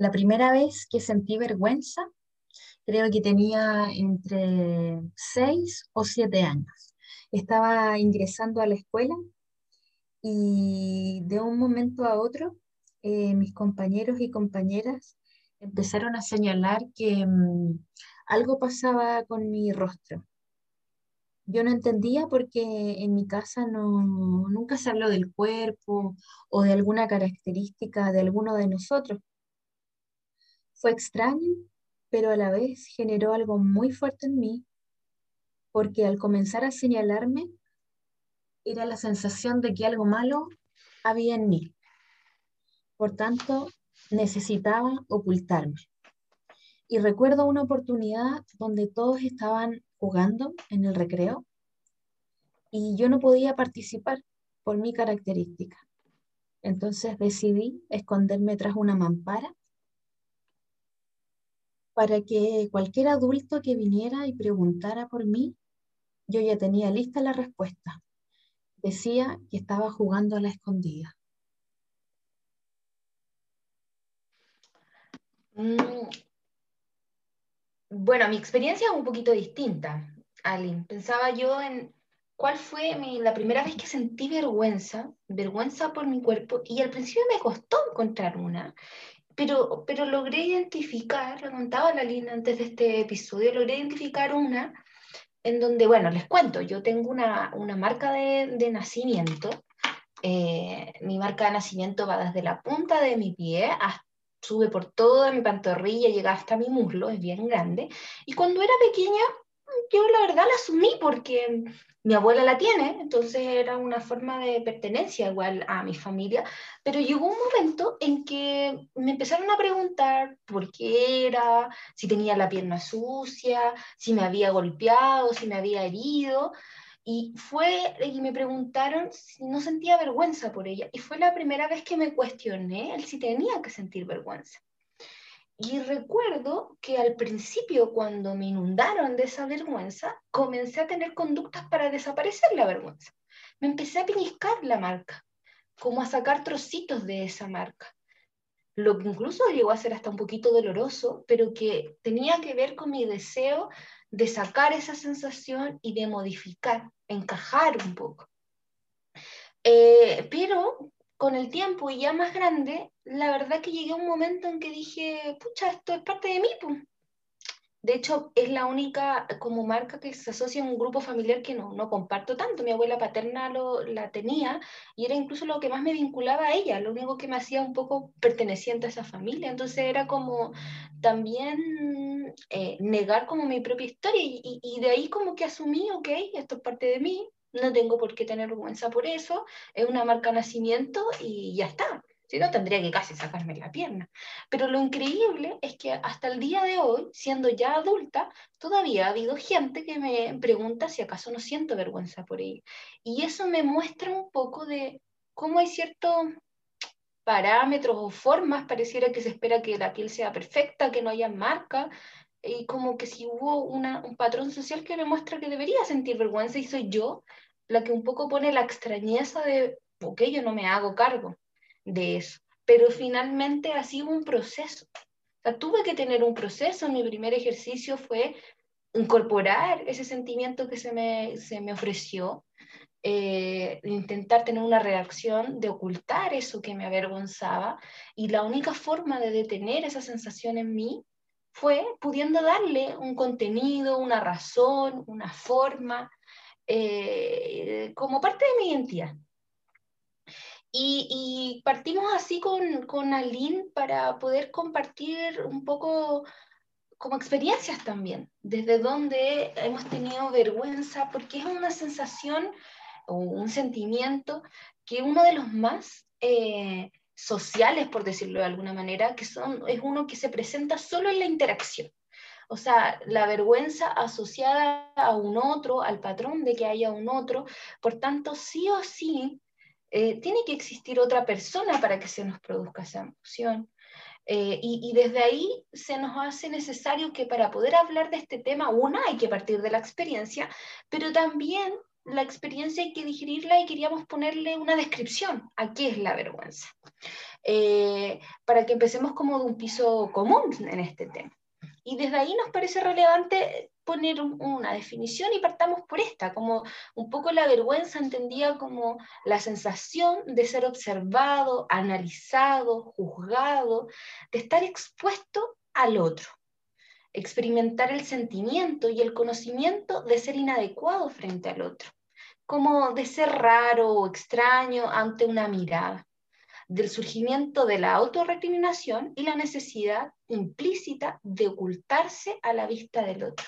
La primera vez que sentí vergüenza, creo que tenía entre 6 o 7 años. Estaba ingresando a la escuela y de un momento a otro eh, mis compañeros y compañeras empezaron a señalar que mm, algo pasaba con mi rostro. Yo no entendía porque en mi casa no, nunca se habló del cuerpo o de alguna característica de alguno de nosotros. Fue extraño, pero a la vez generó algo muy fuerte en mí, porque al comenzar a señalarme, era la sensación de que algo malo había en mí. Por tanto, necesitaba ocultarme. Y recuerdo una oportunidad donde todos estaban jugando en el recreo y yo no podía participar por mi característica. Entonces decidí esconderme tras una mampara para que cualquier adulto que viniera y preguntara por mí, yo ya tenía lista la respuesta. Decía que estaba jugando a la escondida. Mm, bueno, mi experiencia es un poquito distinta, Aline. Pensaba yo en cuál fue la primera vez que sentí vergüenza, vergüenza por mi cuerpo, y al principio me costó encontrar una, pero, pero logré identificar, lo contaba la Aline antes de este episodio, logré identificar una en donde, bueno, les cuento, yo tengo una, una marca de, de nacimiento, eh, mi marca de nacimiento va desde la punta de mi pie sube por toda mi pantorrilla, llega hasta mi muslo, es bien grande. Y cuando era pequeña, yo la verdad la asumí porque mi abuela la tiene, entonces era una forma de pertenencia igual a mi familia, pero llegó un momento en que me empezaron a preguntar por qué era, si tenía la pierna sucia, si me había golpeado, si me había herido, y fue, y me preguntaron si no sentía vergüenza por ella. Y fue la primera vez que me cuestioné el si tenía que sentir vergüenza. Y recuerdo que al principio, cuando me inundaron de esa vergüenza, comencé a tener conductas para desaparecer la vergüenza. Me empecé a piniscar la marca, como a sacar trocitos de esa marca. Lo que incluso llegó a ser hasta un poquito doloroso, pero que tenía que ver con mi deseo de sacar esa sensación y de modificar, encajar un poco. Eh, pero con el tiempo y ya más grande, la verdad que llegué a un momento en que dije, pucha, esto es parte de mí. De hecho, es la única como marca que se asocia a un grupo familiar que no, no comparto tanto. Mi abuela paterna lo, la tenía y era incluso lo que más me vinculaba a ella, lo único que me hacía un poco perteneciente a esa familia. Entonces era como también eh, negar como mi propia historia y, y, de ahí como que asumí, ok, esto es parte de mí, no tengo por qué tener vergüenza por eso, es una marca nacimiento y ya está. Si no, tendría que casi sacarme la pierna. Pero lo increíble es que hasta el día de hoy, siendo ya adulta, todavía ha habido gente que me pregunta si acaso no siento vergüenza por ello. Y eso me muestra un poco de cómo hay ciertos parámetros o formas, pareciera que se espera que la piel sea perfecta, que no haya marca, y como que si hubo una, un patrón social que me muestra que debería sentir vergüenza y soy yo la que un poco pone la extrañeza de, ok, yo no me hago cargo de eso. Pero finalmente ha sido un proceso. Tuve que tener un proceso. Mi primer ejercicio fue incorporar ese sentimiento que se me, se me ofreció, eh, intentar tener una reacción de ocultar eso que me avergonzaba. Y la única forma de detener esa sensación en mí fue pudiendo darle un contenido, una razón, una forma, eh, como parte de mi identidad. Y, partimos así con, con Aline para poder compartir un poco como experiencias también, desde donde hemos tenido vergüenza, porque es una sensación o un sentimiento que uno de los más eh, sociales, por decirlo de alguna manera, que son, es uno que se presenta solo en la interacción. O sea, la vergüenza asociada a un otro, al patrón de que haya un otro, por tanto, sí o sí, eh, tiene que existir otra persona para que se nos produzca esa emoción. Eh, y, desde ahí se nos hace necesario que para poder hablar de este tema, una, hay que partir de la experiencia, pero también la experiencia hay que digerirla y queríamos ponerle una descripción a qué es la vergüenza, eh, para que empecemos como de un piso común en este tema. Y desde ahí nos parece relevante poner una definición y partamos por esta, como un poco la vergüenza entendida como la sensación de ser observado, analizado, juzgado, de estar expuesto al otro, experimentar el sentimiento y el conocimiento de ser inadecuado frente al otro, como de ser raro o extraño ante una mirada del surgimiento de la autorrecriminación y la necesidad implícita de ocultarse a la vista del otro.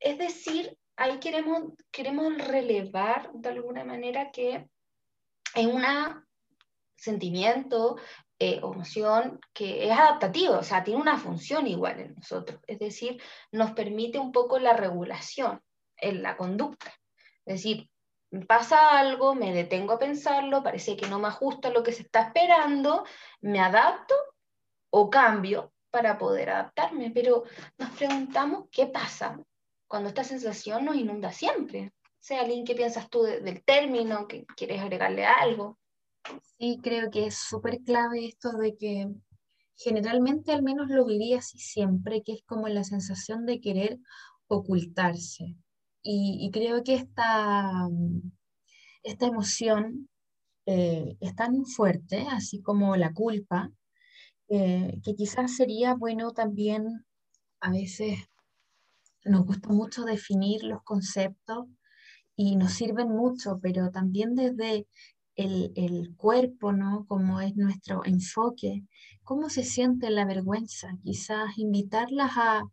Es decir, ahí queremos, queremos relevar de alguna manera que es un sentimiento eh, o emoción que es adaptativo, o sea, tiene una función igual en nosotros, es decir, nos permite un poco la regulación en la conducta. Es decir, pasa algo, me detengo a pensarlo, parece que no me ajusta lo que se está esperando, me adapto o cambio para poder adaptarme, pero nos preguntamos qué pasa cuando esta sensación nos inunda siempre. sea, alguien ¿qué piensas tú del término? ¿Que quieres agregarle algo? Sí, creo que es súper clave esto de que generalmente al menos lo viví así siempre, que es como la sensación de querer ocultarse, y, creo que esta, esta emoción eh, es tan fuerte, así como la culpa, eh, que quizás sería bueno también, a veces nos gusta mucho definir los conceptos y nos sirven mucho, pero también desde el, el, cuerpo, ¿no? Como es nuestro enfoque, cómo se siente la vergüenza, quizás invitarlas a,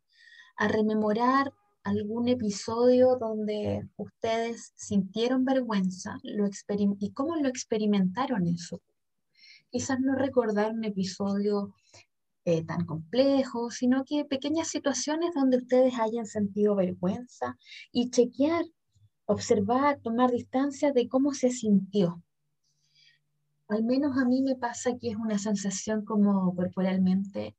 a rememorar algún episodio donde ustedes sintieron vergüenza lo y cómo lo experimentaron eso. Quizás no recordar un episodio eh, tan complejo, sino que pequeñas situaciones donde ustedes hayan sentido vergüenza y chequear, observar, tomar distancia de cómo se sintió. Al menos a mí me pasa que es una sensación como corporalmente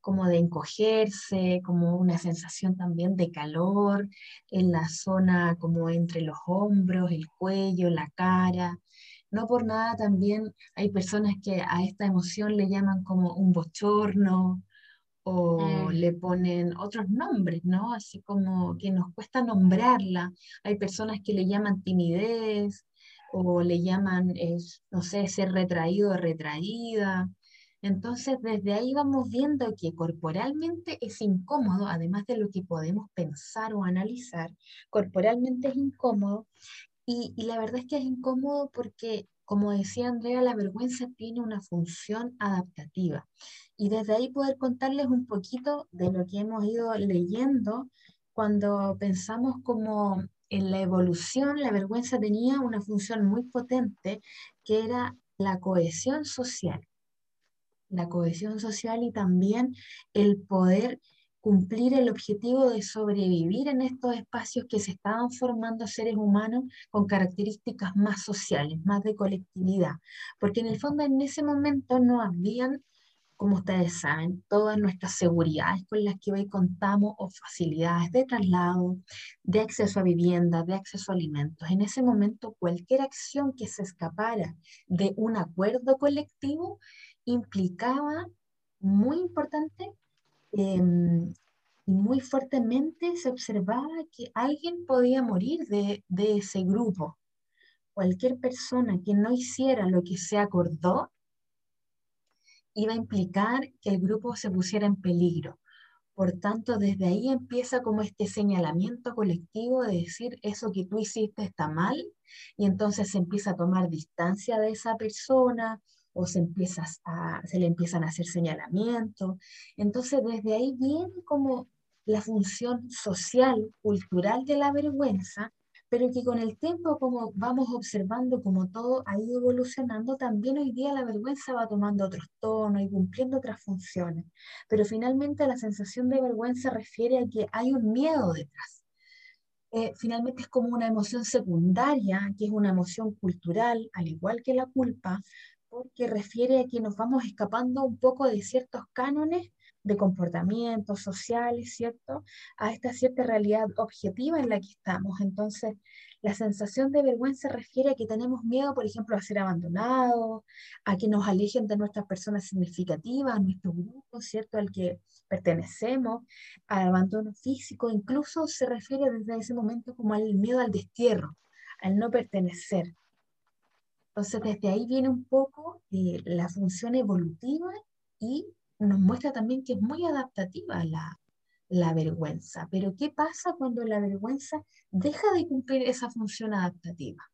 como de encogerse, como una sensación también de calor en la zona como entre los hombros, el cuello, la cara. No por nada también hay personas que a esta emoción le llaman como un bochorno o mm. le ponen otros nombres, ¿no? Así como que nos cuesta nombrarla. Hay personas que le llaman timidez o le llaman, no sé, ser retraído o retraída. Entonces, desde ahí vamos viendo que corporalmente es incómodo, además de lo que podemos pensar o analizar, corporalmente es incómodo. Y, la verdad es que es incómodo porque, como decía Andrea, la vergüenza tiene una función adaptativa. Y desde ahí poder contarles un poquito de lo que hemos ido leyendo cuando pensamos como en la evolución, la vergüenza tenía una función muy potente que era la cohesión social. La cohesión social y también el poder cumplir el objetivo de sobrevivir en estos espacios que se estaban formando seres humanos con características más sociales, más de colectividad, porque en el fondo en ese momento no habían, como ustedes saben, todas nuestras seguridades con las que hoy contamos o facilidades de traslado, de acceso a vivienda, de acceso a alimentos. En ese momento cualquier acción que se escapara de un acuerdo colectivo implicaba muy importante em, y muy fuertemente se observaba que alguien podía morir de, de ese grupo. Cualquier persona que no hiciera lo que se acordó iba a implicar que el grupo se pusiera en peligro. Por tanto, desde ahí empieza como este señalamiento colectivo de decir eso que tú hiciste está mal y entonces se empieza a tomar distancia de esa persona, o se, empieza a, se le empiezan a hacer señalamientos. Entonces, desde ahí viene como la función social, cultural de la vergüenza pero que con el tiempo, como vamos observando como todo ha ido evolucionando, también hoy día la vergüenza va tomando otros tonos y cumpliendo otras funciones. Pero finalmente la sensación de vergüenza refiere a que hay un miedo detrás. Eh, finalmente es como una emoción secundaria, que es una emoción cultural, al igual que la culpa, porque refiere a que nos vamos escapando un poco de ciertos cánones de comportamientos sociales, ¿cierto? A esta cierta realidad objetiva en la que estamos. Entonces, la sensación de vergüenza refiere a que tenemos miedo, por ejemplo, a ser abandonados, a que nos alejen de nuestras personas significativas, nuestro grupo, ¿cierto? Al que pertenecemos, al abandono físico, incluso se refiere desde ese momento como al miedo al destierro, al no pertenecer. Entonces, desde ahí viene un poco eh, la función evolutiva y nos muestra también que es muy adaptativa la, la vergüenza. Pero ¿qué pasa cuando la vergüenza deja de cumplir esa función adaptativa?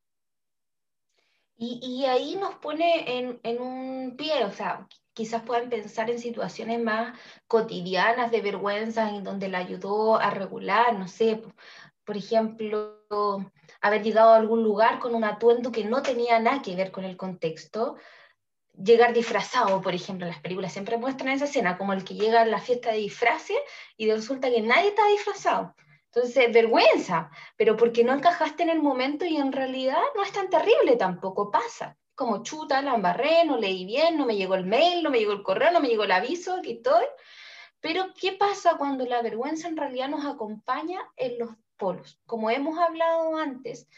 Y, y ahí nos pone en, en, un pie, o sea, quizás puedan pensar en situaciones más cotidianas de vergüenza en donde la ayudó a regular, no sé, por ejemplo, haber llegado a algún lugar con un atuendo que no tenía nada que ver con el contexto, llegar disfrazado, por ejemplo, las películas siempre muestran esa escena, como el que llega a la fiesta de disfraces y resulta que nadie está disfrazado. Entonces, vergüenza, pero porque no encajaste en el momento y en realidad no es tan terrible tampoco, pasa. Como chuta, la embarré, no leí bien, no me llegó el mail, no me llegó el correo, no me llegó el aviso, aquí estoy. Pero, ¿qué pasa cuando la vergüenza en realidad nos acompaña en los polos? Como hemos hablado antes,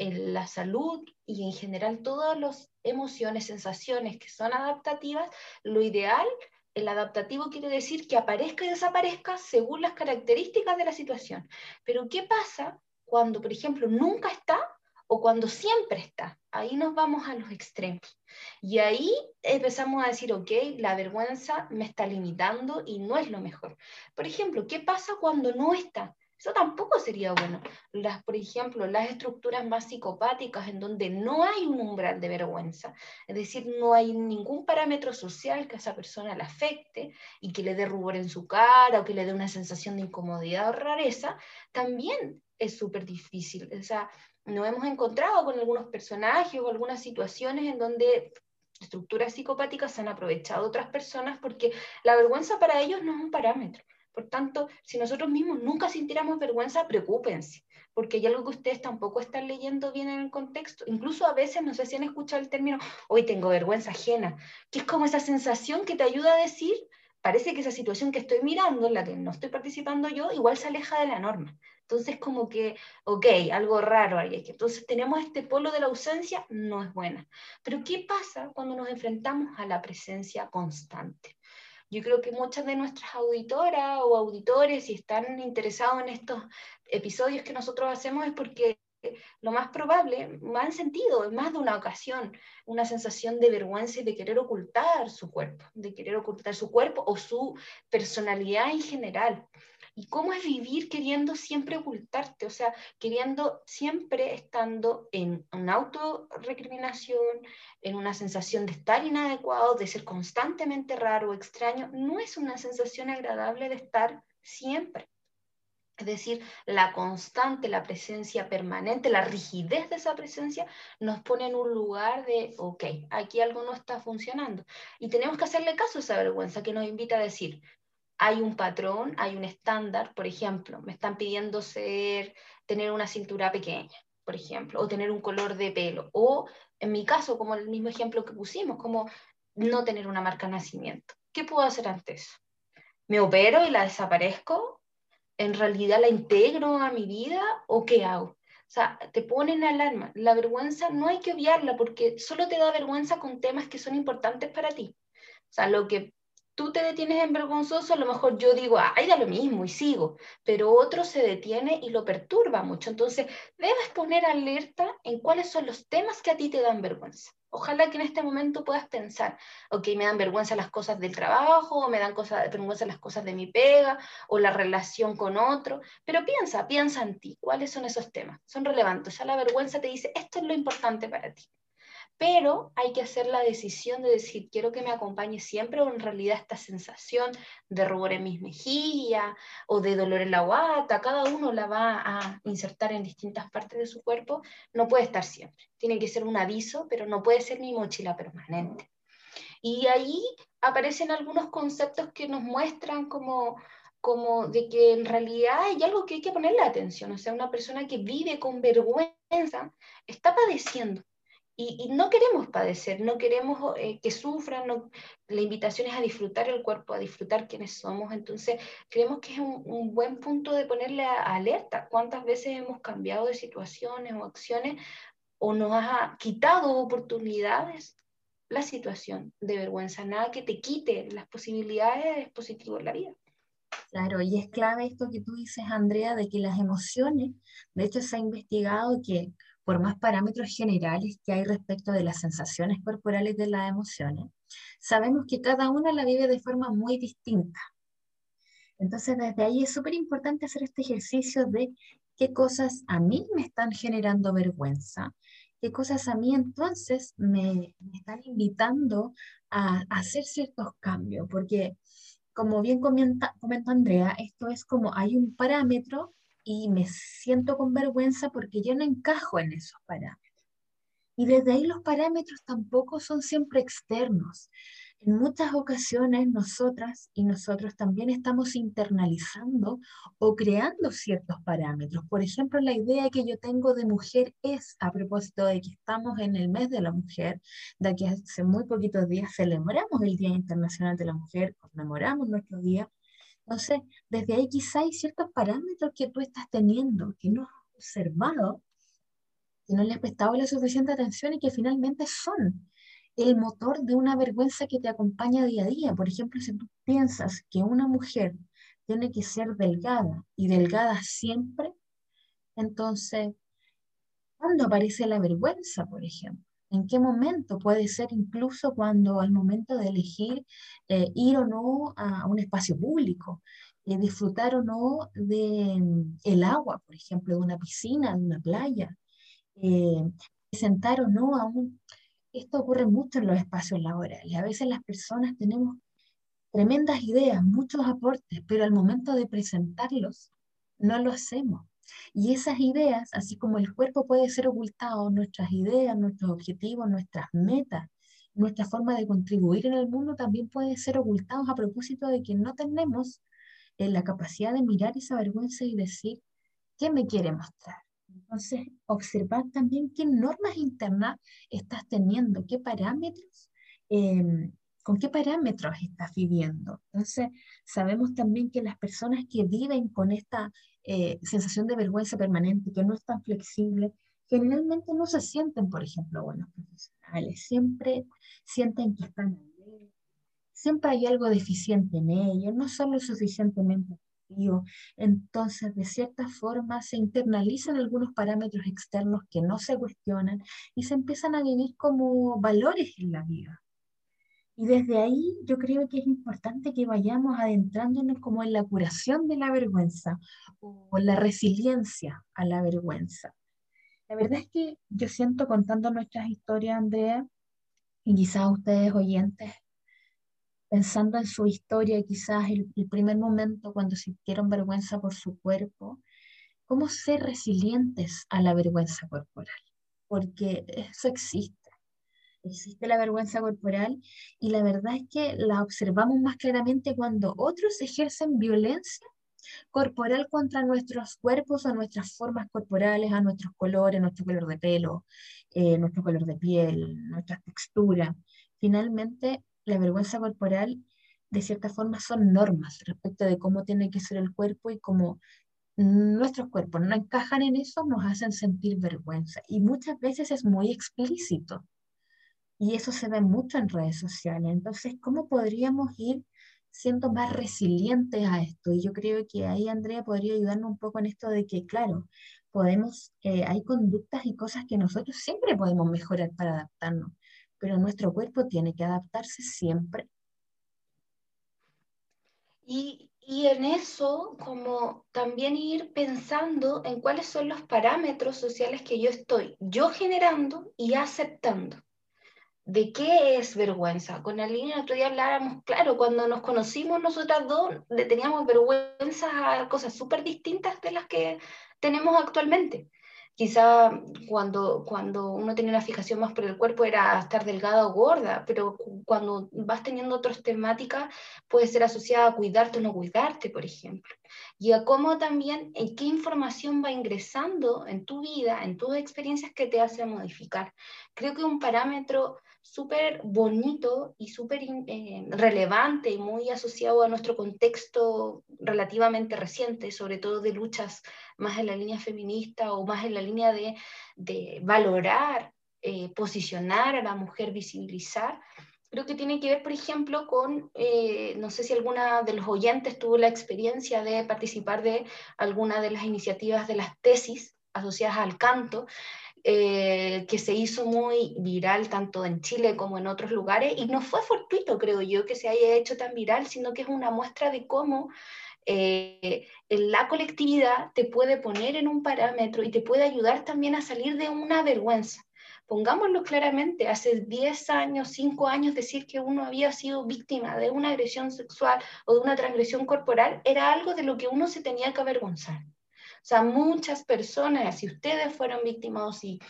la salud y en general todas las emociones, sensaciones que son adaptativas, lo ideal, el adaptativo quiere decir que aparezca y desaparezca según las características de la situación. Pero ¿qué pasa cuando, por ejemplo, nunca está o cuando siempre está? Ahí nos vamos a los extremos. Y ahí empezamos a decir, ok, la vergüenza me está limitando y no es lo mejor. Por ejemplo, ¿qué pasa cuando no está? Eso tampoco sería bueno. Las, por ejemplo, las estructuras más psicopáticas en donde no hay un umbral de vergüenza, es decir, no hay ningún parámetro social que a esa persona le afecte y que le dé rubor en su cara o que le dé una sensación de incomodidad o rareza, también es súper difícil. O sea, nos hemos encontrado con algunos personajes o algunas situaciones en donde estructuras psicopáticas han aprovechado otras personas porque la vergüenza para ellos no es un parámetro. Por tanto, si nosotros mismos nunca sintiéramos vergüenza, preocúpense, porque hay algo que ustedes tampoco están leyendo bien en el contexto. Incluso a veces, no sé si han escuchado el término, hoy tengo vergüenza ajena, que es como esa sensación que te ayuda a decir, parece que esa situación que estoy mirando, en la que no estoy participando yo, igual se aleja de la norma. Entonces, como que, ok, algo raro ahí. Entonces, tenemos este polo de la ausencia, no es buena. Pero, ¿qué pasa cuando nos enfrentamos a la presencia constante? Yo creo que muchas de nuestras auditoras o auditores, si están interesados en estos episodios que nosotros hacemos, es porque lo más probable, han sentido en más de una ocasión una sensación de vergüenza y de querer ocultar su cuerpo, de querer ocultar su cuerpo o su personalidad en general. ¿Y cómo es vivir queriendo siempre ocultarte? O sea, queriendo siempre estando en una autorrecriminación, en una sensación de estar inadecuado, de ser constantemente raro o extraño. No es una sensación agradable de estar siempre. Es decir, la constante, la presencia permanente, la rigidez de esa presencia nos pone en un lugar de, ok, aquí algo no está funcionando. Y tenemos que hacerle caso a esa vergüenza que nos invita a decir, hay un patrón, hay un estándar, por ejemplo, me están pidiendo ser, tener una cintura pequeña, por ejemplo, o tener un color de pelo, o en mi caso, como el mismo ejemplo que pusimos, como no tener una marca nacimiento. ¿Qué puedo hacer ante eso? ¿Me opero y la desaparezco? ¿En realidad la integro a mi vida o qué hago? O sea, te ponen alarma. La vergüenza no hay que obviarla porque solo te da vergüenza con temas que son importantes para ti. O sea, lo que tú te detienes en vergonzoso, a lo mejor yo digo, ay, da lo mismo y sigo, pero otro se detiene y lo perturba mucho. Entonces, debes poner alerta en cuáles son los temas que a ti te dan vergüenza. Ojalá que en este momento puedas pensar, ok, me dan vergüenza las cosas del trabajo, o me dan cosas, vergüenza las cosas de mi pega, o la relación con otro, pero piensa, piensa en ti, cuáles son esos temas, son relevantes. Ya la vergüenza te dice, esto es lo importante para ti. Pero hay que hacer la decisión de decir, quiero que me acompañe siempre o en realidad esta sensación de rubor en mis mejillas o de dolor en la guata, cada uno la va a insertar en distintas partes de su cuerpo, no puede estar siempre. Tiene que ser un aviso, pero no puede ser mi mochila permanente. Y ahí aparecen algunos conceptos que nos muestran como como de que en realidad hay algo que hay que ponerle atención, o sea, una persona que vive con vergüenza está padeciendo, y, no queremos padecer, no queremos eh, que sufran, la invitación es a disfrutar el cuerpo, a disfrutar quiénes somos. Entonces, creemos que es un, buen punto de ponerle alerta. ¿Cuántas veces hemos cambiado de situaciones o acciones o nos ha quitado oportunidades la situación de vergüenza? Nada que te quite las posibilidades positivas en la vida. Claro, y es clave esto que tú dices, Andrea, de que las emociones, de hecho se ha investigado que por más parámetros generales que hay respecto de las sensaciones corporales de las emociones, sabemos que cada una la vive de forma muy distinta. Entonces, desde ahí es súper importante hacer este ejercicio de qué cosas a mí me están generando vergüenza, qué cosas a mí entonces me, están invitando a, hacer ciertos cambios, porque como bien comenta, comenta Andrea, esto es como hay un parámetro y me siento con vergüenza porque yo no encajo en esos parámetros. Y desde ahí los parámetros tampoco son siempre externos. En muchas ocasiones nosotras y nosotros también estamos internalizando o creando ciertos parámetros. Por ejemplo, la idea que yo tengo de mujer es, a propósito de que estamos en el mes de la mujer, de que hace muy poquitos días celebramos el Día Internacional de la Mujer, conmemoramos nuestro día, entonces, desde ahí quizá hay ciertos parámetros que tú estás teniendo, que no has observado, que no le has prestado la suficiente atención y que finalmente son el motor de una vergüenza que te acompaña día a día. Por ejemplo, si tú piensas que una mujer tiene que ser delgada y delgada siempre, entonces, ¿cuándo aparece la vergüenza, por ejemplo? ¿En qué momento? Puede ser incluso cuando al momento de elegir eh, ir o no a, un espacio público, eh, disfrutar o no del mm, el agua, por ejemplo, de una piscina, de una playa, eh, sentar o no a un... Esto ocurre mucho en los espacios laborales. A veces las personas tenemos tremendas ideas, muchos aportes, pero al momento de presentarlos no lo hacemos. Y esas ideas, así como el cuerpo puede ser ocultado, nuestras ideas, nuestros objetivos, nuestras metas, nuestra forma de contribuir en el mundo también puede ser ocultados a propósito de que no tenemos eh, la capacidad de mirar esa vergüenza y decir, ¿qué me quiere mostrar? Entonces, observar también qué normas internas estás teniendo, qué parámetros, em, con qué parámetros estás viviendo. Entonces, sabemos también que las personas que viven con esta eh, sensación de vergüenza permanente, que no es tan flexible, generalmente no se sienten, por ejemplo, buenos profesionales, siempre sienten que están ahí, siempre hay algo deficiente en ellos, no son lo suficientemente activos, entonces de cierta forma se internalizan algunos parámetros externos que no se cuestionan y se empiezan a vivir como valores en la vida. Y desde ahí yo creo que es importante que vayamos adentrándonos como en la curación de la vergüenza o la resiliencia a la vergüenza. La verdad es que yo siento contando nuestras historias, Andrea, y quizás ustedes oyentes, pensando en su historia, quizás el, el primer momento cuando sintieron vergüenza por su cuerpo, cómo ser resilientes a la vergüenza corporal, porque eso existe existe la vergüenza corporal y la verdad es que la observamos más claramente cuando otros ejercen violencia corporal contra nuestros cuerpos o nuestras formas corporales, a nuestros colores, nuestro color de pelo, eh, nuestro color de piel, nuestra textura. Finalmente, la vergüenza corporal, de cierta forma, son normas respecto de cómo tiene que ser el cuerpo y cómo nuestros cuerpos no encajan en eso, nos hacen sentir vergüenza. Y muchas veces es muy explícito. Y eso se ve mucho en redes sociales. Entonces, ¿cómo podríamos ir siendo más resilientes a esto? Y yo creo que ahí Andrea podría ayudarnos un poco en esto de que, claro, podemos, eh, hay conductas y cosas que nosotros siempre podemos mejorar para adaptarnos, pero nuestro cuerpo tiene que adaptarse siempre. Y, y en eso, como también ir pensando en cuáles son los parámetros sociales que yo estoy yo generando y aceptando de qué es vergüenza. Con Aline el otro día hablábamos, claro, cuando nos conocimos nosotras dos, le teníamos vergüenza a cosas súper distintas de las que tenemos actualmente. Quizá cuando, cuando uno tenía una fijación más por el cuerpo era estar delgada o gorda, pero cuando vas teniendo otras temáticas puede ser asociada a cuidarte o no cuidarte, por ejemplo. Y a cómo también, en qué información va ingresando en tu vida, en tus experiencias que te hace modificar. Creo que un parámetro súper bonito y súper eh, relevante y muy asociado a nuestro contexto relativamente reciente, sobre todo de luchas más en la línea feminista o más en la línea de, de valorar, eh, posicionar a la mujer, visibilizar. Creo que tiene que ver, por ejemplo, con, eh, no sé si alguna de los oyentes tuvo la experiencia de participar de alguna de las iniciativas de las tesis asociadas al canto, eh, que se hizo muy viral tanto en Chile como en otros lugares, y no fue fortuito, creo yo, que se haya hecho tan viral, sino que es una muestra de cómo eh, la colectividad te puede poner en un parámetro y te puede ayudar también a salir de una vergüenza. Pongámoslo claramente, hace 10 años, 5 años, decir que uno había sido víctima de una agresión sexual o de una transgresión corporal era algo de lo que uno se tenía que avergonzar. O sea, muchas personas, si ustedes fueron víctimas o si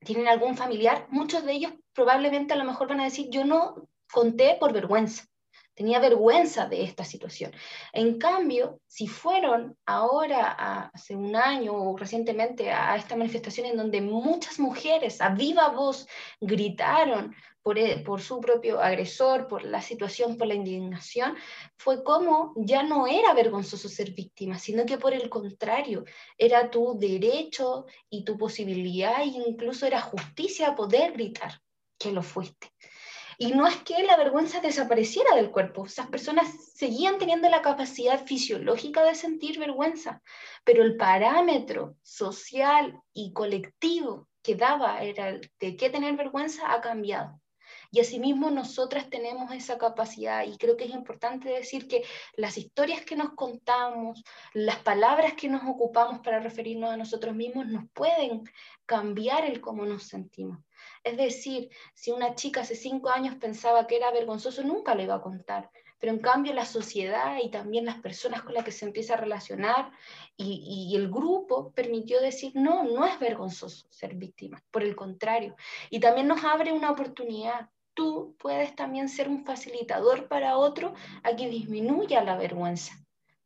tienen algún familiar, muchos de ellos probablemente a lo mejor van a decir, yo no conté por vergüenza, tenía vergüenza de esta situación. En cambio, si fueron ahora, hace un año o recientemente, a esta manifestación en donde muchas mujeres a viva voz gritaron e, por, su propio agresor, por la situación, por la indignación, fue como ya no era vergonzoso ser víctima, sino que por el contrario, era tu derecho y tu posibilidad, e incluso era justicia poder gritar que lo fuiste. Y no es que la vergüenza desapareciera del cuerpo, esas personas seguían teniendo la capacidad fisiológica de sentir vergüenza, pero el parámetro social y colectivo que daba era de qué tener vergüenza ha cambiado. Y asimismo nosotras tenemos esa capacidad y creo que es importante decir que las historias que nos contamos, las palabras que nos ocupamos para referirnos a nosotros mismos nos pueden cambiar el cómo nos sentimos. Es decir, si una chica hace cinco años pensaba que era vergonzoso, nunca le iba a contar. Pero en cambio la sociedad y también las personas con las que se empieza a relacionar y, y, el grupo permitió decir, no, no es vergonzoso ser víctima, por el contrario. Y también nos abre una oportunidad tú puedes también ser un facilitador para otro a que disminuya la vergüenza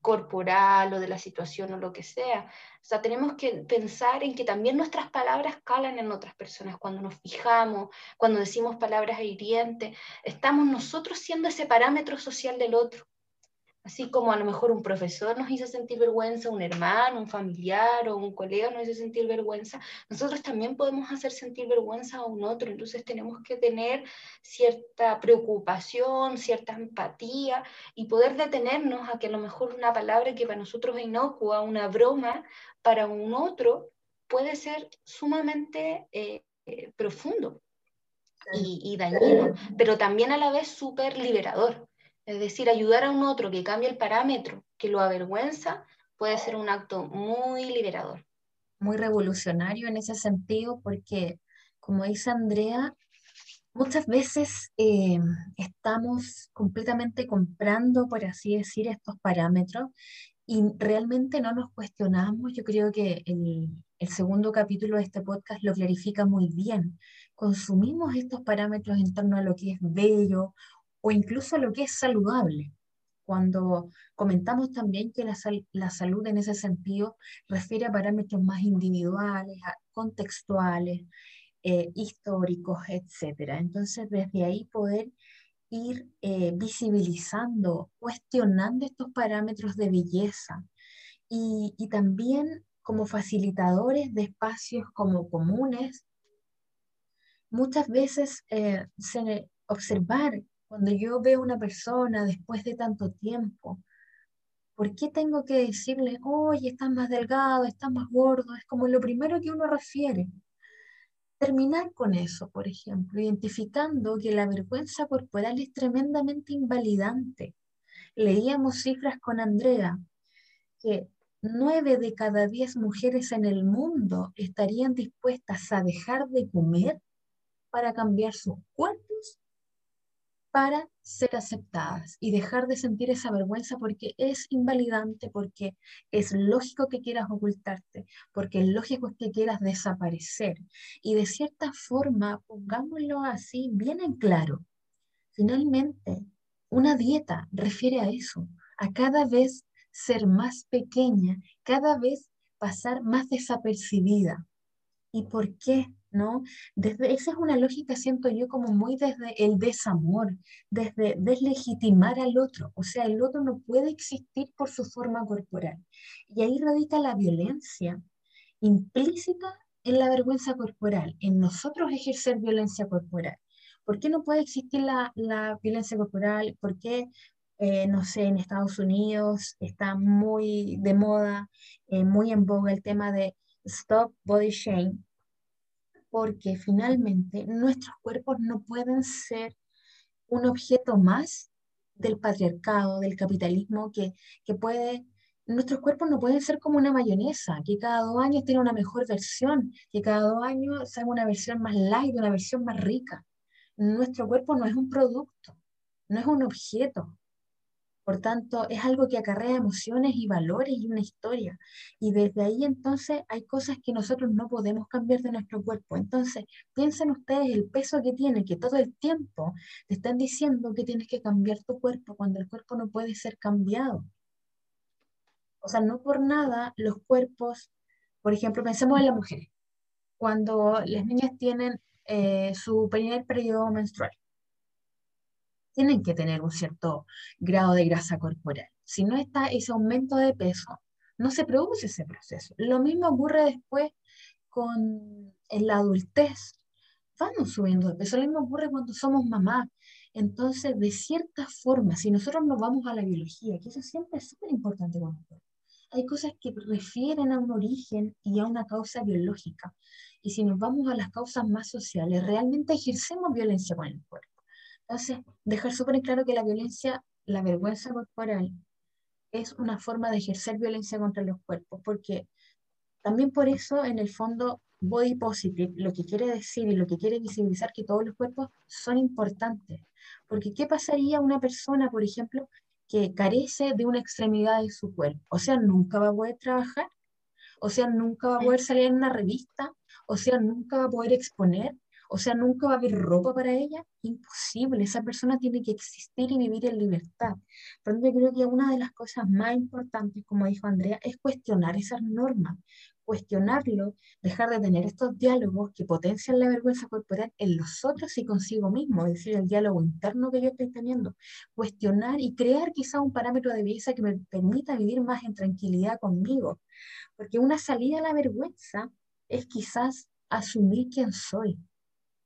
corporal o de la situación o lo que sea. O sea, tenemos que pensar en que también nuestras palabras calan en otras personas. Cuando nos fijamos, cuando decimos palabras hirientes, estamos nosotros siendo ese parámetro social del otro. Así como a lo mejor un profesor nos hizo sentir vergüenza, un hermano, un familiar o un colega nos hizo sentir vergüenza, nosotros también podemos hacer sentir vergüenza a un otro. Entonces tenemos que tener cierta preocupación, cierta empatía y poder detenernos a que a lo mejor una palabra que para nosotros es inocua, una broma, para un otro puede ser sumamente eh, eh, profundo y, y dañino, pero también a la vez súper liberador es decir, ayudar a un otro que cambie el parámetro, que lo avergüenza, puede ser un acto muy liberador. Muy revolucionario en ese sentido, porque, como dice Andrea, muchas veces eh, estamos completamente comprando, por así decir, estos parámetros y realmente no nos cuestionamos. Yo creo que el, el segundo capítulo de este podcast lo clarifica muy bien. Consumimos estos parámetros en torno a lo que es bello o incluso lo que es saludable. Cuando comentamos también que la, la salud en ese sentido refiere a parámetros más individuales, contextuales, eh, históricos, etc. Entonces, desde ahí poder ir eh, visibilizando, cuestionando estos parámetros de belleza y, y, también como facilitadores de espacios como comunes, muchas veces eh, se, observar cuando yo veo una persona después de tanto tiempo, ¿por qué tengo que decirle, oye, estás más delgado, estás más gordo? Es como lo primero que uno refiere. Terminar con eso, por ejemplo, identificando que la vergüenza corporal es tremendamente invalidante. Leíamos cifras con Andrea, que nueve de cada diez mujeres en el mundo estarían dispuestas a dejar de comer para cambiar sus cuerpos para ser aceptadas y dejar de sentir esa vergüenza porque es invalidante, porque es lógico que quieras ocultarte, porque es lógico que quieras desaparecer. Y de cierta forma, pongámoslo así, bien en claro, finalmente, una dieta refiere a eso, a cada vez ser más pequeña, cada vez pasar más desapercibida. ¿Y por qué? ¿No? Desde, esa es una lógica, siento yo, como muy desde el desamor, desde deslegitimar al otro. O sea, el otro no puede existir por su forma corporal. Y ahí radica la violencia implícita en la vergüenza corporal, en nosotros ejercer violencia corporal. ¿Por qué no puede existir la, la violencia corporal? ¿Por qué, eh, no sé, en Estados Unidos está muy de moda, eh, muy en boga el tema de Stop Body Shame? Porque finalmente nuestros cuerpos no pueden ser un objeto más del patriarcado, del capitalismo, que, que puede, nuestros cuerpos no pueden ser como una mayonesa, que cada dos años tiene una mejor versión, que cada dos años salga una versión más light, una versión más rica. Nuestro cuerpo no es un producto, no es un objeto, por tanto, es algo que acarrea emociones y valores y una historia. Y desde ahí entonces hay cosas que nosotros no podemos cambiar de nuestro cuerpo. Entonces, piensen ustedes el peso que tiene, que todo el tiempo te están diciendo que tienes que cambiar tu cuerpo cuando el cuerpo no puede ser cambiado. O sea, no por nada los cuerpos, por ejemplo, pensemos en las mujeres. Cuando las niñas tienen eh, su primer periodo menstrual, tienen que tener un cierto grado de grasa corporal. Si no está ese aumento de peso, no se produce ese proceso. Lo mismo ocurre después con la adultez. Vamos subiendo de peso. Lo mismo ocurre cuando somos mamás. Entonces, de cierta forma, si nosotros nos vamos a la biología, que eso siempre es súper importante con hay cosas que refieren a un origen y a una causa biológica. Y si nos vamos a las causas más sociales, realmente ejercemos violencia con el cuerpo. Entonces, dejar súper claro que la violencia, la vergüenza corporal, es una forma de ejercer violencia contra los cuerpos, porque también por eso, en el fondo, body positive, lo que quiere decir y lo que quiere visibilizar que todos los cuerpos son importantes. Porque ¿qué pasaría una persona, por ejemplo, que carece de una extremidad de su cuerpo? O sea, nunca va a poder trabajar, o sea, nunca va a poder salir en una revista, o sea, nunca va a poder exponer, o sea, nunca va a haber ropa para ella. Imposible. Esa persona tiene que existir y vivir en libertad. Por lo creo que una de las cosas más importantes, como dijo Andrea, es cuestionar esas normas. Cuestionarlo, dejar de tener estos diálogos que potencian la vergüenza corporal en los otros y consigo mismo, es decir, el diálogo interno que yo estoy teniendo. Cuestionar y crear quizá un parámetro de belleza que me permita vivir más en tranquilidad conmigo. Porque una salida a la vergüenza es quizás asumir quién soy,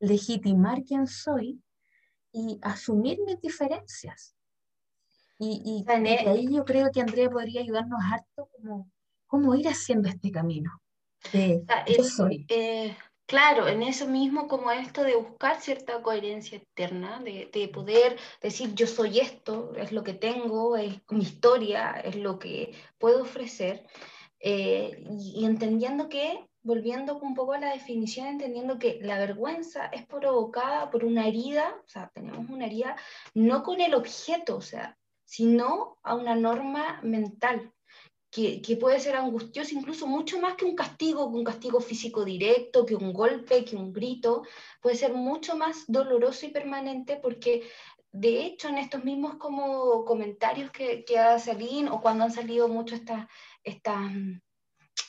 legitimar quién soy y asumir mis diferencias. Y, y, ahí yo creo que Andrea podría ayudarnos harto como cómo ir haciendo este camino. De, yo soy. Eh, claro, en eso mismo como esto de buscar cierta coherencia externa, de, de, poder decir yo soy esto, es lo que tengo, es mi historia, es lo que puedo ofrecer, eh, y, y entendiendo que volviendo un poco a la definición, entendiendo que la vergüenza es provocada por una herida, o sea, tenemos una herida no con el objeto, o sea, sino a una norma mental, que, que, puede ser angustiosa, incluso mucho más que un castigo, que un castigo físico directo, que un golpe, que un grito, puede ser mucho más doloroso y permanente porque de hecho en estos mismos como comentarios que, que hace Aline o cuando han salido mucho estas... Esta,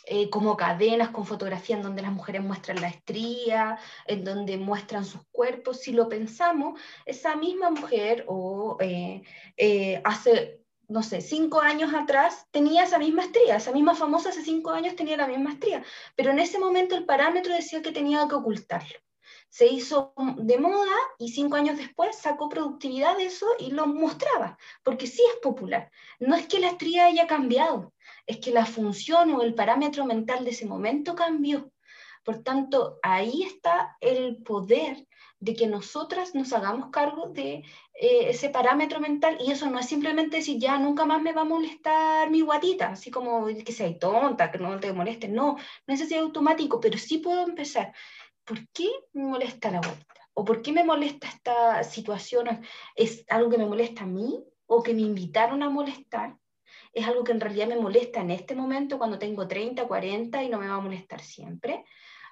eh, como cadenas con fotografía en donde las mujeres muestran la estría, en donde muestran sus cuerpos. Si lo pensamos, esa misma mujer o eh, eh, hace, no sé, cinco años atrás tenía esa misma estría, esa misma famosa hace cinco años tenía la misma estría, pero en ese momento el parámetro decía que tenía que ocultarlo se hizo de moda y cinco años después sacó productividad de eso y lo mostraba, porque sí es popular. No es que la estría haya cambiado, es que la función o el parámetro mental de ese momento cambió. Por tanto, ahí está el poder de que nosotras nos hagamos cargo de eh, ese parámetro mental y eso no es simplemente decir, ya nunca más me va a molestar mi guatita, así como que sea tonta, que no te moleste, no, no es así automático, pero sí puedo empezar. ¿Por qué me molesta la guatita? ¿O por qué me molesta esta situación? ¿Es algo que me molesta a mí o que me invitaron a molestar? ¿Es algo que en realidad me molesta en este momento cuando tengo 30, 40 y no me va a molestar siempre?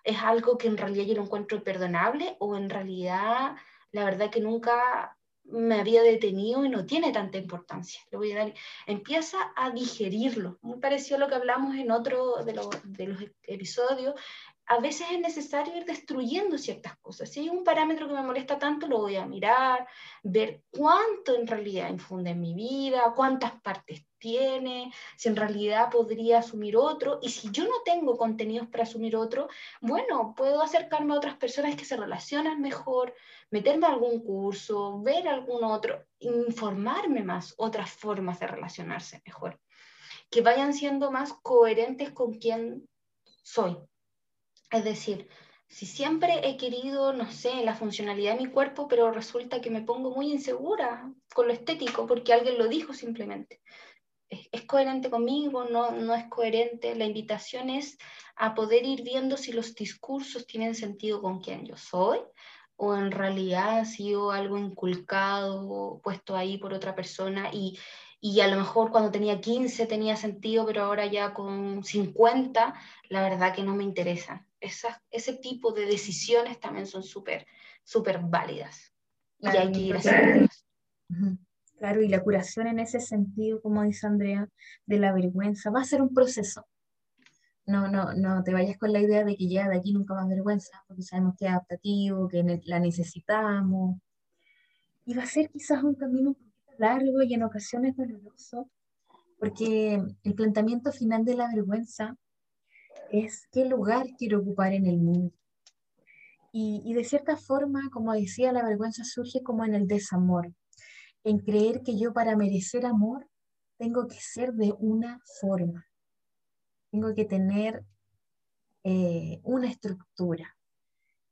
¿Es algo que en realidad yo lo encuentro imperdonable o en realidad la verdad que nunca me había detenido y no tiene tanta importancia. Voy a dar, empieza a digerirlo. Muy parecido a lo que hablamos en otro de, de los episodios. A veces es necesario ir destruyendo ciertas cosas. Si hay un parámetro que me molesta tanto, lo voy a mirar, ver cuánto en realidad infunde en mi vida, cuántas partes tiene, si en realidad podría asumir otro. Y si yo no tengo contenidos para asumir otro, bueno, puedo acercarme a otras personas que se relacionan mejor, meterme a algún curso, ver algún otro, informarme más, otras formas de relacionarse mejor, que vayan siendo más coherentes con quien soy. Es decir, si siempre he querido, no sé, la funcionalidad de mi cuerpo, pero resulta que me pongo muy insegura con lo estético porque alguien lo dijo simplemente es, coherente conmigo, no, no es coherente. La invitación es a poder ir viendo si los discursos tienen sentido con quien yo soy o en realidad ha sido algo inculcado, puesto ahí por otra persona y, y a lo mejor cuando tenía 15 tenía sentido, pero ahora ya con 50, la verdad que no me interesa. ese tipo de decisiones también son súper, súper válidas. y hay que ir haciéndolas. Claro, y la curación en ese sentido, como dice Andrea, de la vergüenza, va a ser un proceso. No, no, no te vayas con la idea de que ya de aquí nunca más vergüenza, porque sabemos que es adaptativo, que la necesitamos. Y va a ser quizás un camino un poquito largo y en ocasiones doloroso, porque el planteamiento final de la vergüenza es qué lugar quiero ocupar en el mundo. Y, y de cierta forma, como decía, la vergüenza surge como en el desamor en creer que yo para merecer amor tengo que ser de una forma, tengo que tener eh, una estructura.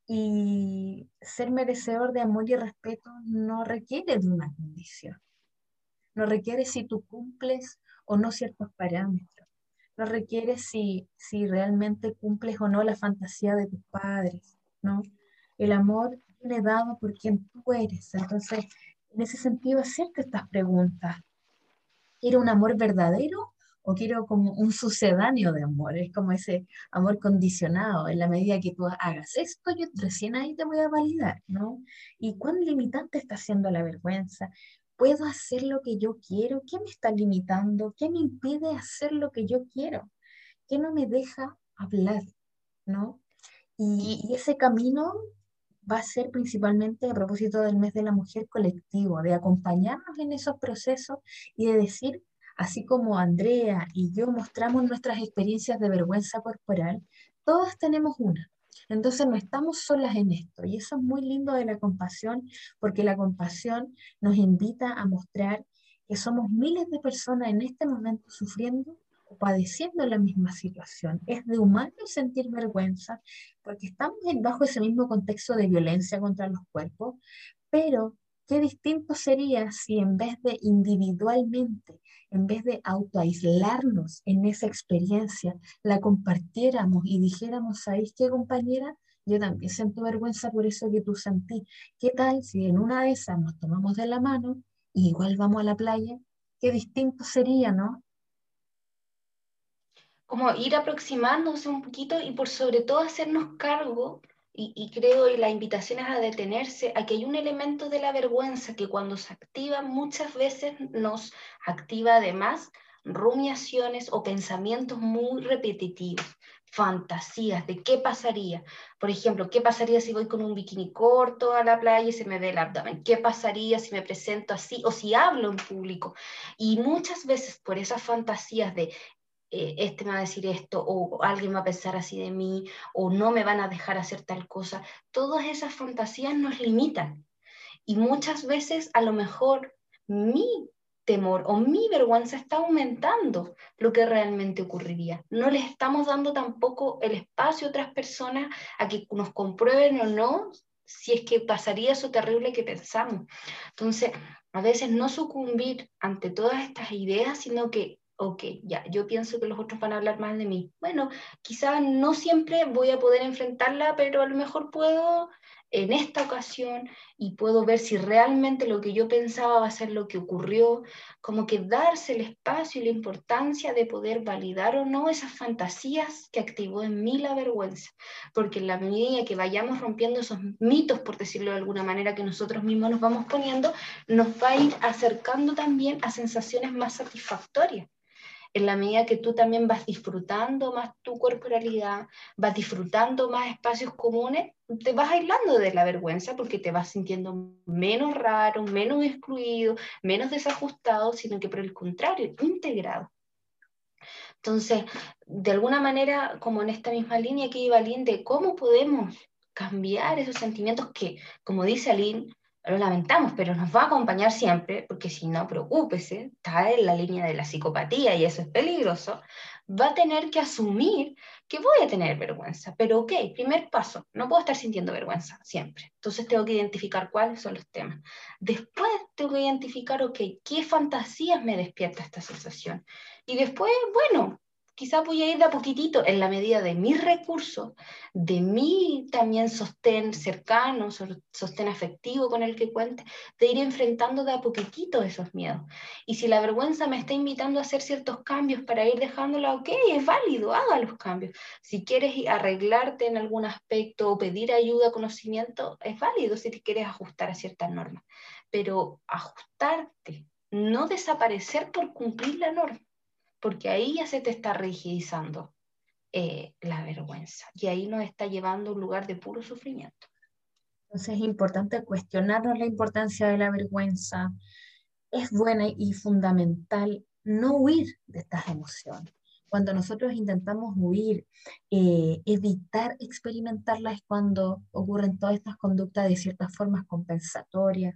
Y ser merecedor de amor y respeto no requiere de una condición, no requiere si tú cumples o no ciertos parámetros, no requiere si, si realmente cumples o no la fantasía de tus padres, ¿no? El amor viene dado por quien tú eres, entonces en ese sentido, hacerte estas preguntas. ¿Quiero un amor verdadero o quiero como un sucedáneo de amor? Es como ese amor condicionado. En la medida que tú hagas esto, yo recién ahí te voy a validar, ¿no? ¿Y cuán limitante está siendo la vergüenza? ¿Puedo hacer lo que yo quiero? ¿Qué me está limitando? ¿Qué me impide hacer lo que yo quiero? ¿Qué no me deja hablar? ¿No? Y, y ese camino va a ser principalmente a propósito del mes de la mujer colectivo, de acompañarnos en esos procesos y de decir, así como Andrea y yo mostramos nuestras experiencias de vergüenza corporal, todas tenemos una. Entonces no estamos solas en esto y eso es muy lindo de la compasión porque la compasión nos invita a mostrar que somos miles de personas en este momento sufriendo padeciendo la misma situación. Es de humano sentir vergüenza porque estamos bajo ese mismo contexto de violencia contra los cuerpos, pero qué distinto sería si en vez de individualmente, en vez de autoaislarnos en esa experiencia, la compartiéramos y dijéramos, ¿sabéis qué compañera? Yo también siento vergüenza por eso que tú sentí. ¿Qué tal si en una de esas nos tomamos de la mano y igual vamos a la playa? Qué distinto sería, ¿no? Como ir aproximándose un poquito y por sobre todo hacernos cargo, y, creo y la invitación es a detenerse, a que hay un elemento de la vergüenza que cuando se activa muchas veces nos activa además rumiaciones o pensamientos muy repetitivos, fantasías de qué pasaría. Por ejemplo, ¿qué pasaría si voy con un bikini corto a la playa y se me ve el abdomen? ¿Qué pasaría si me presento así o si hablo en público? Y muchas veces por esas fantasías de eh, este me va a decir esto, o alguien va a pensar así de mí, o no me van a dejar hacer tal cosa. Todas esas fantasías nos limitan. Y muchas veces a lo mejor mi temor o mi vergüenza está aumentando lo que realmente ocurriría. No les estamos dando tampoco el espacio a otras personas a que nos comprueben o no si es que pasaría eso terrible que pensamos. Entonces, a veces no sucumbir ante todas estas ideas, sino que ok, ya, yo pienso que los otros van a hablar más de mí. Bueno, quizás no siempre voy a poder enfrentarla, pero a lo mejor puedo en esta ocasión y puedo ver si realmente lo que yo pensaba va a ser lo que ocurrió, como que darse el espacio y la importancia de poder validar o no esas fantasías que activó en mí la vergüenza, porque en la medida que vayamos rompiendo esos mitos, por decirlo de alguna manera, que nosotros mismos nos vamos poniendo, nos va a ir acercando también a sensaciones más satisfactorias en la medida que tú también vas disfrutando más tu corporalidad, vas disfrutando más espacios comunes, te vas aislando de la vergüenza porque te vas sintiendo menos raro, menos excluido, menos desajustado, sino que por el contrario, integrado. Entonces, de alguna manera, como en esta misma línea que iba Aline, de cómo podemos cambiar esos sentimientos que, como dice Aline, lo lamentamos, pero nos va a acompañar siempre, porque si no, preocúpese, está en la línea de la psicopatía y eso es peligroso, va a tener que asumir que voy a tener vergüenza. Pero ok, primer paso, no puedo estar sintiendo vergüenza siempre. Entonces tengo que identificar cuáles son los temas. Después tengo que identificar, ok, qué fantasías me despierta esta sensación. Y después, bueno, quizás voy a ir de a poquitito en la medida de mis recursos, de mi también sostén cercano, sostén afectivo con el que cuente, de ir enfrentando de a poquitito esos miedos. Y si la vergüenza me está invitando a hacer ciertos cambios para ir dejándola, ok, es válido, haga los cambios. Si quieres arreglarte en algún aspecto o pedir ayuda, conocimiento, es válido si te quieres ajustar a ciertas normas. Pero ajustarte, no desaparecer por cumplir la norma porque ahí ya se te está rigidizando eh, la vergüenza y ahí nos está llevando a un lugar de puro sufrimiento. Entonces es importante cuestionarnos la importancia de la vergüenza. Es buena y fundamental no huir de estas emociones. Cuando nosotros intentamos huir, eh, evitar experimentarlas es cuando ocurren todas estas conductas de ciertas formas compensatorias,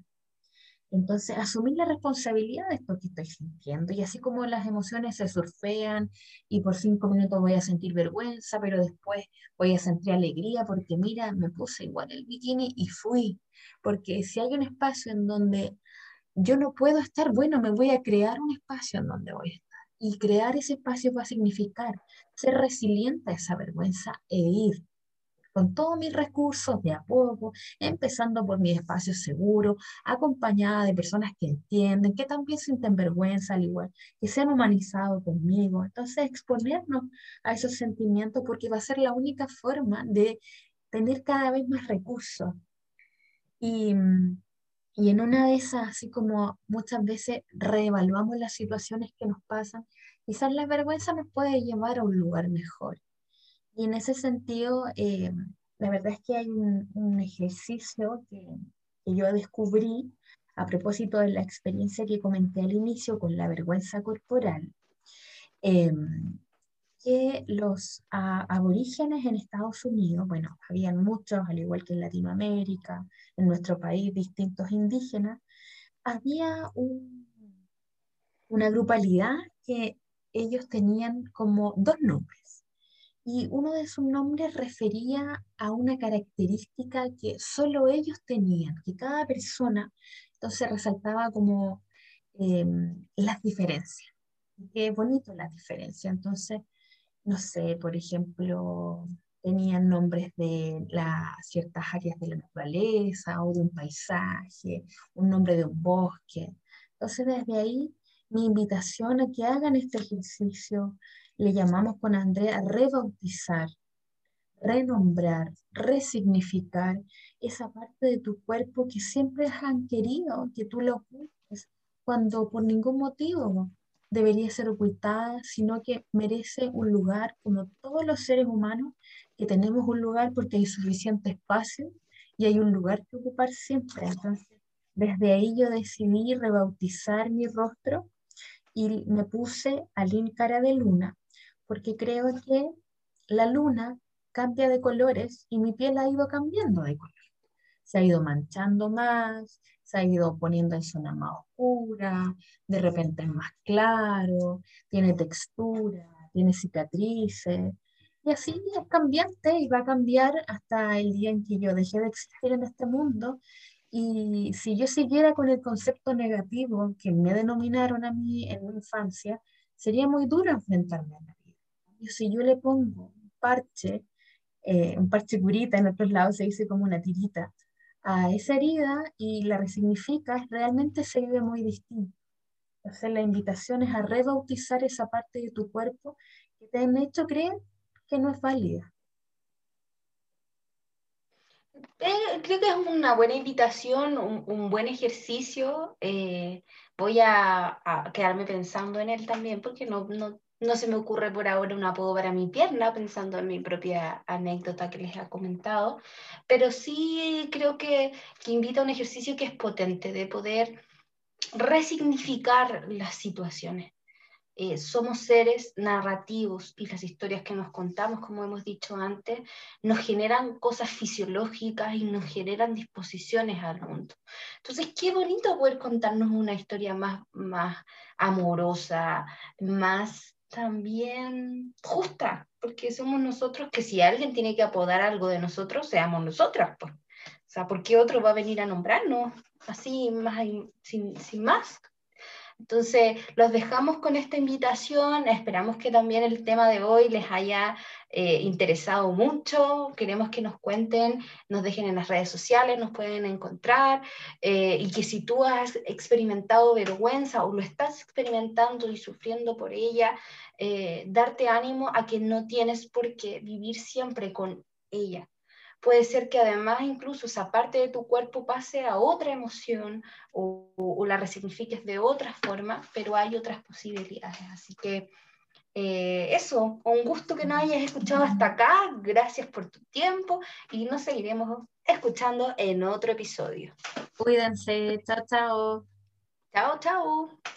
entonces, asumir la responsabilidad de esto que estoy sintiendo. Y así como las emociones se surfean y por cinco minutos voy a sentir vergüenza, pero después voy a sentir alegría porque mira, me puse igual el bikini y fui. Porque si hay un espacio en donde yo no puedo estar, bueno, me voy a crear un espacio en donde voy a estar. Y crear ese espacio va a significar ser resiliente a esa vergüenza e ir con todos mis recursos de a poco, empezando por mi espacio seguro, acompañada de personas que entienden, que también sienten vergüenza al igual, que se han humanizado conmigo. Entonces, exponernos a esos sentimientos porque va a ser la única forma de tener cada vez más recursos. Y, y en una de esas, así como muchas veces reevaluamos las situaciones que nos pasan, quizás la vergüenza nos puede llevar a un lugar mejor. Y en ese sentido, eh, la verdad es que hay un, ejercicio que, yo descubrí a propósito de la experiencia que comenté al inicio con la vergüenza corporal, eh, que los aborígenes en Estados Unidos, bueno, habían muchos, al igual que en Latinoamérica, en nuestro país, distintos indígenas, había una grupalidad que ellos tenían como dos nombres y uno de sus nombres refería a una característica que solo ellos tenían, que cada persona, entonces resaltaba como em, las diferencias. Qué bonito las diferencias. Entonces, no sé, por ejemplo, tenían nombres de las ciertas áreas de la naturaleza o de un paisaje, un nombre de un bosque. Entonces, desde ahí, mi invitación a que hagan este ejercicio, le llamamos con Andrea rebautizar, renombrar, resignificar esa parte de tu cuerpo que siempre han querido que tú lo ocultes, cuando por ningún motivo debería ser ocultada, sino que merece un lugar, como todos los seres humanos, que tenemos un lugar porque hay suficiente espacio y hay un lugar que ocupar siempre. Entonces, desde ahí yo decidí rebautizar mi rostro y me puse al cara de luna, porque creo que la luna cambia de colores y mi piel ha ido cambiando de color. Se ha ido manchando más, se ha ido poniendo en zona más oscura, de repente es más claro, tiene textura, tiene cicatrices. Y así es cambiante y va a cambiar hasta el día en que yo deje de existir en este mundo. Y si yo siguiera con el concepto negativo que me denominaron a mí en mi infancia, sería muy duro enfrentarme a la si yo le pongo un parche, eh, un parche curita, en otros lados se dice como una tirita, a esa herida y la resignificas, realmente se vive muy distinto. Entonces la invitación es a rebautizar esa parte de tu cuerpo que te han hecho creer que no es válida. Eh, creo que es una buena invitación, un, buen ejercicio. Eh, voy a, quedarme pensando en él también porque no, no, se me ocurre por ahora un apodo para mi pierna, pensando en mi propia anécdota que les he comentado, pero sí creo que, que invita a un ejercicio que es potente de poder resignificar las situaciones. Eh, somos seres narrativos y las historias que nos contamos, como hemos dicho antes, nos generan cosas fisiológicas y nos generan disposiciones al mundo. Entonces, qué bonito poder contarnos una historia más, más amorosa, más también justa, porque somos nosotros que si alguien tiene que apodar algo de nosotros, seamos nosotras. Pues. O sea, ¿por qué otro va a venir a nombrarnos así, más, sin, sin más? Entonces, los dejamos con esta invitación. Esperamos que también el tema de hoy les haya eh, interesado mucho. Queremos que nos cuenten, nos dejen en las redes sociales, nos pueden encontrar. Eh, y que si tú has experimentado vergüenza o lo estás experimentando y sufriendo por ella, eh, darte ánimo a que no tienes por qué vivir siempre con ella puede ser que además incluso esa parte de tu cuerpo pase a otra emoción o, la resignifiques de otra forma, pero hay otras posibilidades. Así que eh, eso, un gusto que nos hayas escuchado hasta acá, gracias por tu tiempo y nos seguiremos escuchando en otro episodio. Cuídense, chao, chao. Chao, chao.